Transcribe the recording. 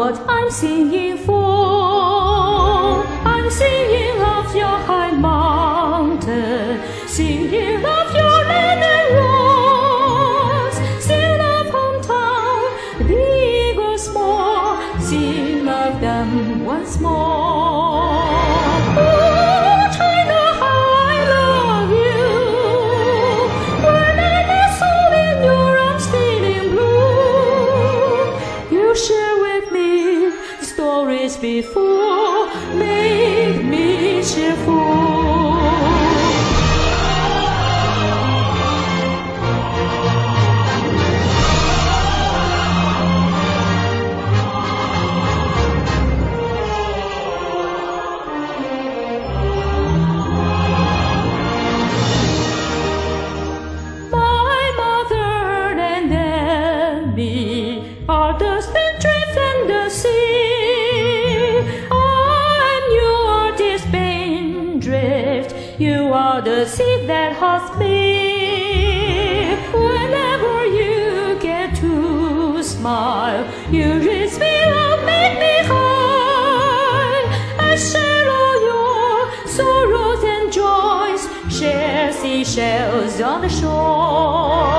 what I'm singing for. I'm singing of your high mountain, singing of your land and rose, sing of hometown, big or small, sing of them once more. The stories before, make me cheerful. You are the seed that has me. Whenever you get to smile, you raise me up, make me high. I share all your sorrows and joys, share seashells on the shore.